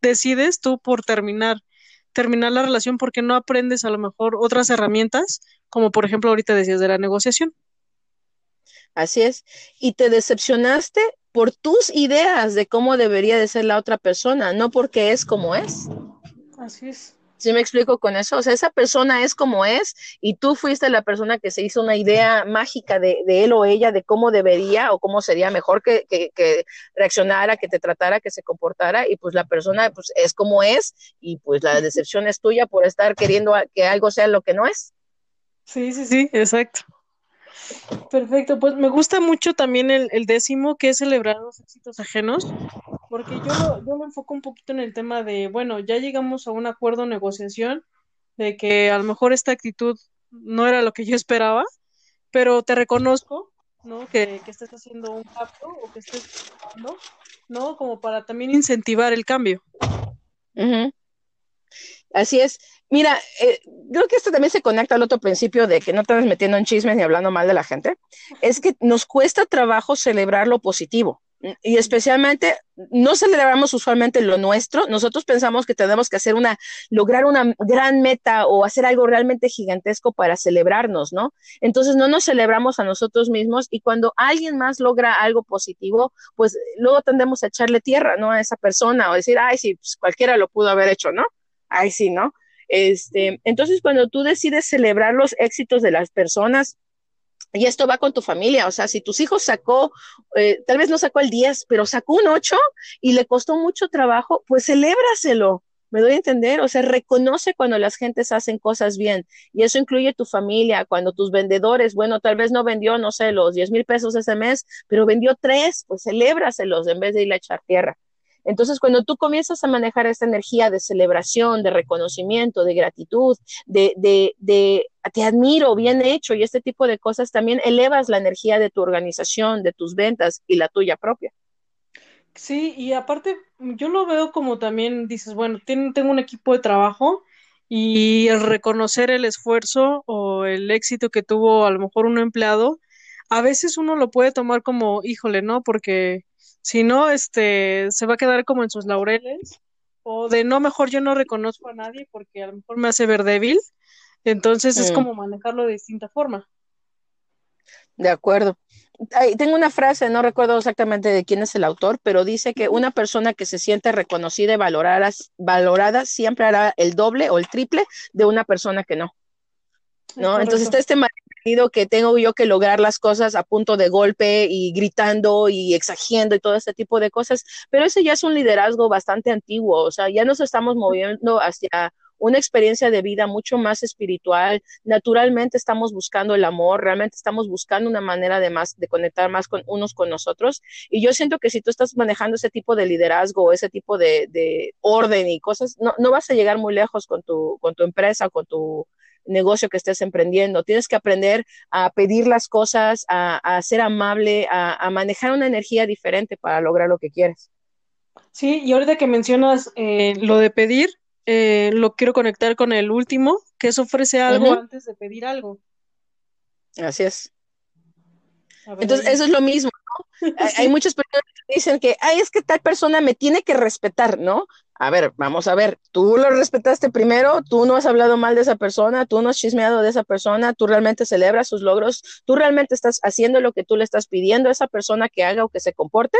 decides tú por terminar, terminar la relación porque no aprendes a lo mejor otras herramientas, como por ejemplo ahorita decías de la negociación. Así es. Y te decepcionaste por tus ideas de cómo debería de ser la otra persona, no porque es como es. Así es. ¿Sí me explico con eso? O sea, esa persona es como es y tú fuiste la persona que se hizo una idea mágica de, de él o ella de cómo debería o cómo sería mejor que, que, que, reaccionara, que te tratara, que se comportara y pues la persona pues es como es y pues la decepción es tuya por estar queriendo que algo sea lo que no es. Sí, sí, sí, exacto. Perfecto, pues me gusta mucho también el, el décimo, que es celebrar los éxitos ajenos, porque yo yo lo enfoco un poquito en el tema de, bueno, ya llegamos a un acuerdo, negociación, de que a lo mejor esta actitud no era lo que yo esperaba, pero te reconozco, ¿no? Que, que estés haciendo un cambio o que estés trabajando, ¿no? Como para también incentivar el cambio. Así es. Mira, eh, creo que esto también se conecta al otro principio de que no estás metiendo en chismes ni hablando mal de la gente. Es que nos cuesta trabajo celebrar lo positivo. Y especialmente, no celebramos usualmente lo nuestro. Nosotros pensamos que tenemos que hacer una, lograr una gran meta o hacer algo realmente gigantesco para celebrarnos, ¿no? Entonces no nos celebramos a nosotros mismos y cuando alguien más logra algo positivo, pues luego tendemos a echarle tierra, ¿no? A esa persona o decir, ay, sí, pues cualquiera lo pudo haber hecho, ¿no? Ay, sí, ¿no? Este, entonces, cuando tú decides celebrar los éxitos de las personas, y esto va con tu familia, o sea, si tus hijos sacó, eh, tal vez no sacó el 10, pero sacó un 8 y le costó mucho trabajo, pues celébraselo. Me doy a entender, o sea, reconoce cuando las gentes hacen cosas bien y eso incluye tu familia, cuando tus vendedores, bueno, tal vez no vendió, no sé, los 10 mil pesos ese mes, pero vendió tres, pues celébraselos en vez de ir a echar tierra. Entonces, cuando tú comienzas a manejar esta energía de celebración, de reconocimiento, de gratitud, de, de, de te admiro, bien hecho y este tipo de cosas, también elevas la energía de tu organización, de tus ventas y la tuya propia. Sí, y aparte, yo lo veo como también dices, bueno, tengo un equipo de trabajo y el reconocer el esfuerzo o el éxito que tuvo a lo mejor un empleado, a veces uno lo puede tomar como, híjole, ¿no? Porque si no, este, se va a quedar como en sus laureles o de no, mejor yo no reconozco a nadie porque a lo mejor me hace ver débil. Entonces es mm. como manejarlo de distinta forma. De acuerdo. tengo una frase, no recuerdo exactamente de quién es el autor, pero dice que una persona que se siente reconocida y valorada, valorada siempre hará el doble o el triple de una persona que no. ¿no? Entonces está este que tengo yo que lograr las cosas a punto de golpe y gritando y exagiendo y todo ese tipo de cosas, pero ese ya es un liderazgo bastante antiguo, o sea, ya nos estamos moviendo hacia una experiencia de vida mucho más espiritual. Naturalmente estamos buscando el amor, realmente estamos buscando una manera de más de conectar más con unos con nosotros. Y yo siento que si tú estás manejando ese tipo de liderazgo, ese tipo de, de orden y cosas, no, no, vas a llegar muy lejos con tu, con tu empresa, con tu negocio que estés emprendiendo. Tienes que aprender a pedir las cosas, a, ser amable, a, manejar una energía diferente para lograr lo que quieres. Sí, y ahorita que mencionas eh, lo de pedir, eh, lo quiero conectar con el último, que es ofrece algo antes de pedir algo. Así es. Entonces, eso es lo mismo, ¿no? hay, muchas personas que dicen que, ay, es que tal persona me tiene que respetar, ¿no? A ver, vamos a ver, tú lo respetaste primero, tú no has hablado mal de esa persona, tú no has chismeado de esa persona, tú realmente celebras sus logros, tú realmente estás haciendo lo que tú le estás pidiendo a esa persona que haga o que se comporte,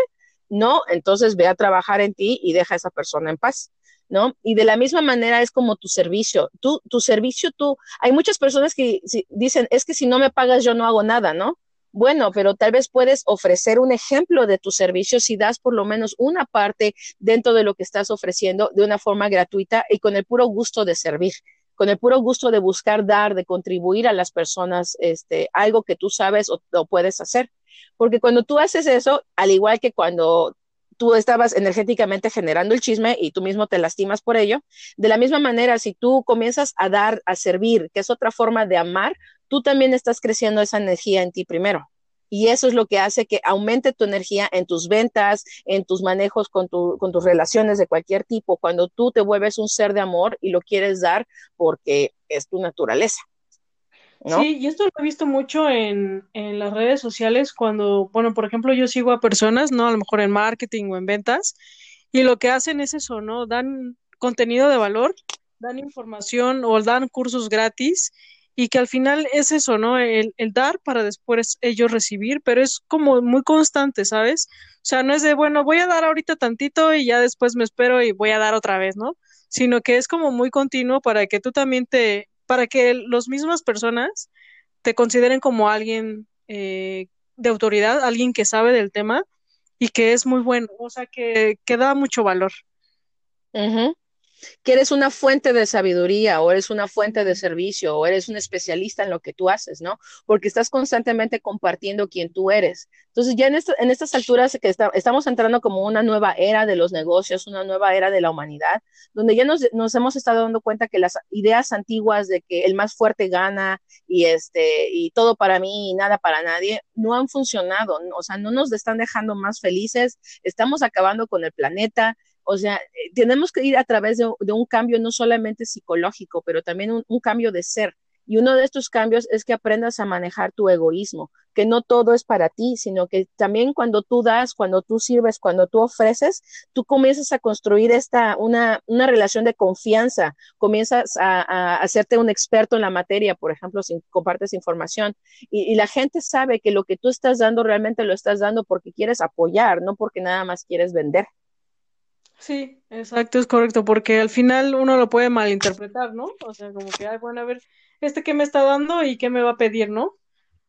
no, entonces ve a trabajar en ti y deja a esa persona en paz. ¿No? Y de la misma manera es como tu servicio. Tú, tu servicio, tú, hay muchas personas que dicen, es que si no me pagas yo no hago nada, ¿no? Bueno, pero tal vez puedes ofrecer un ejemplo de tu servicio si das por lo menos una parte dentro de lo que estás ofreciendo de una forma gratuita y con el puro gusto de servir con el puro gusto de buscar dar, de contribuir a las personas, este, algo que tú sabes o, o puedes hacer. Porque cuando tú haces eso, al igual que cuando tú estabas energéticamente generando el chisme y tú mismo te lastimas por ello. De la misma manera, si tú comienzas a dar, a servir, que es otra forma de amar, tú también estás creciendo esa energía en ti primero. Y eso es lo que hace que aumente tu energía en tus ventas, en tus manejos con, con tus relaciones de cualquier tipo, cuando tú te vuelves un ser de amor y lo quieres dar porque es tu naturaleza. Sí, y esto lo he visto mucho en, en las redes sociales cuando, bueno, por ejemplo, yo sigo a personas, ¿no? A lo mejor en marketing o en ventas, y lo que hacen es eso, ¿no? Dan contenido de valor, dan información o dan cursos gratis y que al final es eso, ¿no? El, el, dar para después ellos recibir, pero es como muy constante, ¿sabes? O sea, no es de, bueno, voy a dar ahorita tantito y ya después me espero y voy a dar otra vez, ¿no? Sino que es como muy continuo para que tú también te, para que las mismas personas te consideren como alguien eh, de autoridad, alguien que sabe del tema y que es muy bueno, o sea, que, que da mucho valor que eres una fuente de sabiduría o eres una fuente de servicio o eres un especialista en lo que tú haces, ¿no? Porque estás constantemente compartiendo quién tú eres. Entonces, ya en, en estas alturas que estamos entrando como una nueva era de los negocios, una nueva era de la humanidad, donde ya nos, nos, hemos estado dando cuenta que las ideas antiguas de que el más fuerte gana y, este, y todo para mí y nada para nadie, no han funcionado, o sea, no nos están dejando más felices, estamos acabando con el planeta, o sea, eh, tenemos que ir a través de, un cambio no solamente psicológico, pero también un, cambio de ser. Y uno de estos cambios es que aprendas a manejar tu egoísmo, que no todo es para ti, sino que también cuando tú das, cuando tú sirves, cuando tú ofreces, tú comienzas a construir esta, una, una relación de confianza, comienzas a, hacerte un experto en la materia, por ejemplo, si compartes información, y, y la gente sabe que lo que tú estás dando realmente lo estás dando porque quieres apoyar, no porque nada más quieres vender. Sí, exacto, es correcto, porque al final uno lo puede malinterpretar, ¿no? O sea, como que, ay, bueno, a ver, ¿este qué me está dando y qué me va a pedir, no?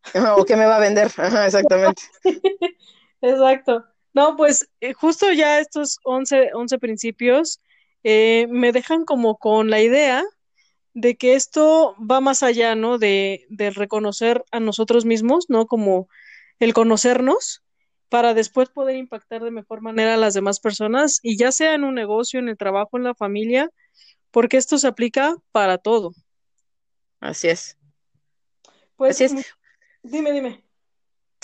o qué me va a vender, Ajá, exactamente. Exacto. No, pues eh, justo ya estos 11, 11 principios eh, me dejan como con la idea de que esto va más allá, ¿no? De, de reconocer a nosotros mismos, ¿no? Como el conocernos para después poder impactar de mejor manera a las demás personas y ya sea en un negocio, en el trabajo, en la familia, porque esto se aplica para todo. Así es. Pues, dime, dime.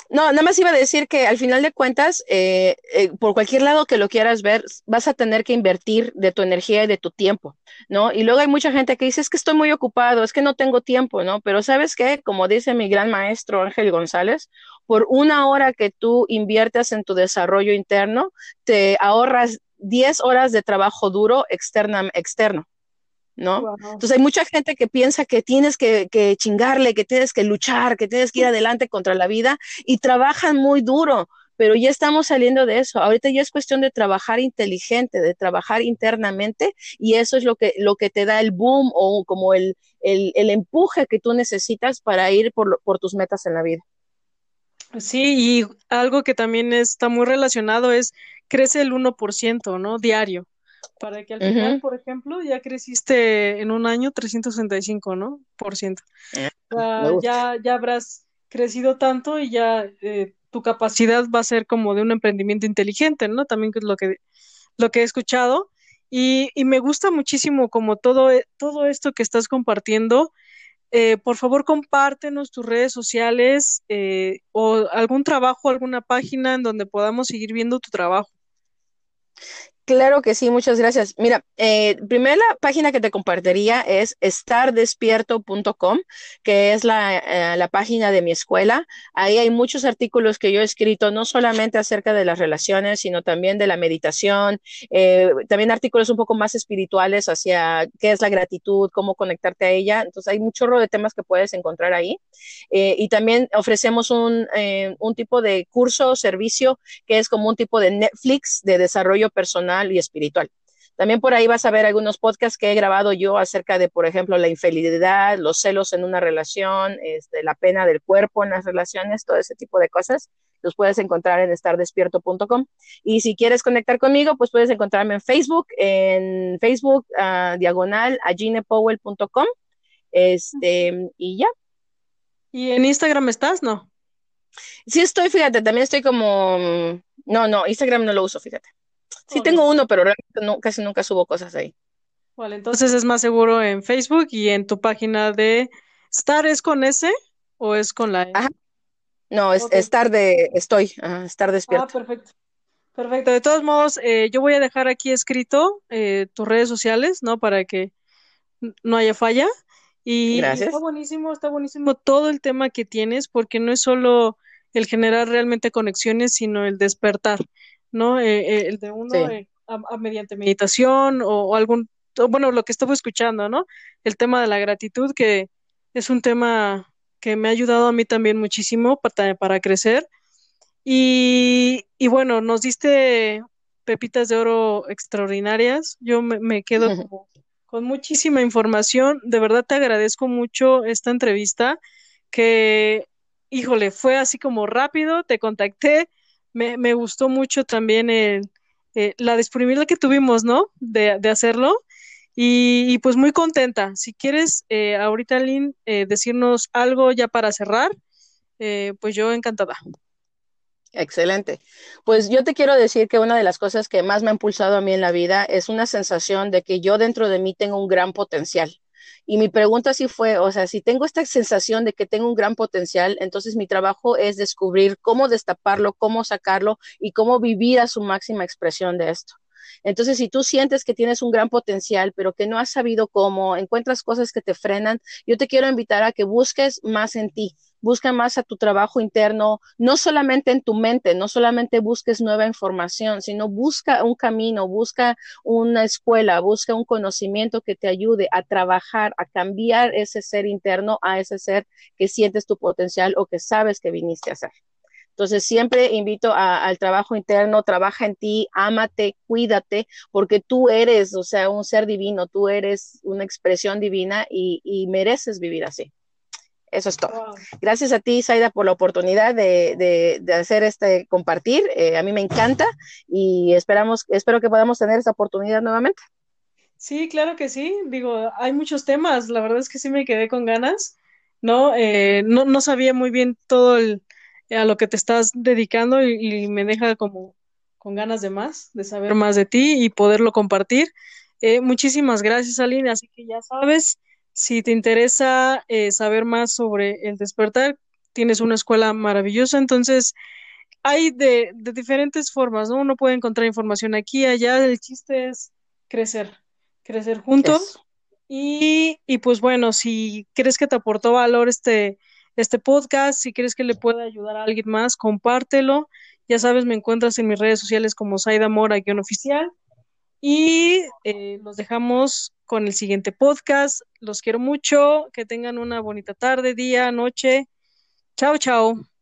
No, nada más iba a decir que al final de cuentas, eh, eh, por cualquier lado que lo quieras ver, vas a tener que invertir de tu energía y de tu tiempo, ¿no? Y luego hay mucha gente que dice, es que estoy muy ocupado, es que no tengo tiempo, ¿no? Pero sabes qué, como dice mi gran maestro Ángel González, por una hora que tú inviertes en tu desarrollo interno, te ahorras 10 horas de trabajo duro externa, externo. ¿No? Entonces hay mucha gente que piensa que tienes que, chingarle, que tienes que luchar, que tienes que ir adelante contra la vida y trabajan muy duro, pero ya estamos saliendo de eso. Ahorita ya es cuestión de trabajar inteligente, de trabajar internamente y eso es lo que, lo que te da el boom o como el, el, empuje que tú necesitas para ir por, por tus metas en la vida. Sí, y algo que también está muy relacionado es crece el 1%, ¿no? Diario para que al final, por ejemplo, ya creciste en un año 365, ¿no? Por ciento. Eh, ya, ya habrás crecido tanto y ya eh, tu capacidad va a ser como de un emprendimiento inteligente, ¿no? También es lo que, lo que he escuchado. Y, y me gusta muchísimo como todo, e, todo esto que estás compartiendo. Eh, por favor, compártenos tus redes sociales o algún trabajo, alguna página en donde podamos seguir viendo tu trabajo. Claro que sí, muchas gracias. Mira, eh, primero la página que te compartiría es estardespierto.com, que es la, eh, la, página de mi escuela. Ahí hay muchos artículos que yo he escrito, no solamente acerca de las relaciones, sino también de la meditación, eh, también artículos un poco más espirituales hacia qué es la gratitud, cómo conectarte a ella. Entonces hay mucho de temas que puedes encontrar ahí. Y también ofrecemos un, un tipo de curso o servicio que es como un tipo de Netflix de desarrollo personal y espiritual. También por ahí vas a ver algunos podcasts que he grabado yo acerca de, por ejemplo, la infidelidad, los celos en una relación, este, la pena del cuerpo en las relaciones, todo ese tipo de cosas. Los puedes encontrar en estardespierto.com. Y si quieres conectar conmigo, pues puedes encontrarme en Facebook, en Facebook uh, diagonal aginepowell.com. Este, y ya. ¿Y en Instagram estás? No. Sí estoy, fíjate, también estoy como, no, no, Instagram no lo uso, fíjate. Sí tengo uno, pero realmente casi nunca subo cosas ahí. Vale, entonces es más seguro en Facebook y en tu página de Star, ¿es con S o es con la E? Ajá. No, es estar de, estoy, estar despierto. Ah, perfecto. Perfecto. De todos modos, eh, yo voy a dejar aquí escrito eh, tus redes sociales, ¿no? Para que no haya falla. Y, Gracias. está buenísimo, está buenísimo todo el tema que tienes, porque no es solo el generar realmente conexiones, sino el despertar. ¿No? Eh, eh, el de uno eh, mediante meditación o, algún, bueno, lo que estaba escuchando, ¿no? El tema de la gratitud, que es un tema que me ha ayudado a mí también muchísimo para, para crecer. Y, y, bueno, nos diste pepitas de oro extraordinarias. Yo me, quedo con muchísima información. De verdad te agradezco mucho esta entrevista que, híjole, fue así como rápido, te contacté, me, gustó mucho también el, eh, la disponibilidad que tuvimos, ¿no? De, hacerlo. Y, pues muy contenta. Si quieres, eh, ahorita, Lynn, eh, decirnos algo ya para cerrar, pues yo encantada. Excelente. Pues yo te quiero decir que una de las cosas que más me ha impulsado a mí en la vida es una sensación de que yo dentro de mí tengo un gran potencial. Y mi pregunta sí fue, o sea, si tengo esta sensación de que tengo un gran potencial, entonces mi trabajo es descubrir cómo destaparlo, cómo sacarlo y cómo vivir a su máxima expresión de esto. Entonces, si tú sientes que tienes un gran potencial, pero que no has sabido cómo, encuentras cosas que te frenan, yo te quiero invitar a que busques más en ti, busca más a tu trabajo interno, no solamente en tu mente, no solamente busques nueva información, sino busca un camino, busca una escuela, busca un conocimiento que te ayude a trabajar, a cambiar ese ser interno a ese ser que sientes tu potencial o que sabes que viniste a ser. Entonces, siempre invito al trabajo interno, trabaja en ti, ámate, cuídate, porque tú eres, o sea, un ser divino, tú eres una expresión divina y mereces vivir así. Eso es todo. Gracias a ti, Saida, por la oportunidad de, hacer este compartir. Eh, a mí me encanta y esperamos, espero que podamos tener esta oportunidad nuevamente. Sí, claro que sí. Digo, hay muchos temas. La verdad es que sí me quedé con ganas. No, eh, no, no sabía muy bien todo el, a lo que te estás dedicando y, me deja como con ganas de más, de saber más de ti y poderlo compartir. Eh, muchísimas gracias, Aline. Así que ya sabes, si te interesa eh, saber más sobre el despertar, tienes una escuela maravillosa. Entonces, hay de, diferentes formas, ¿no? Uno puede encontrar información aquí, allá. El chiste es crecer, crecer juntos. Y, y pues bueno, si crees que te aportó valor este, este podcast, si crees que le puede ayudar a alguien más, compártelo. Ya sabes, me encuentras en mis redes sociales como Saida Mora-oficial. Y eh, los dejamos con el siguiente podcast. Los quiero mucho. Que tengan una bonita tarde, día, noche. Chao, chao.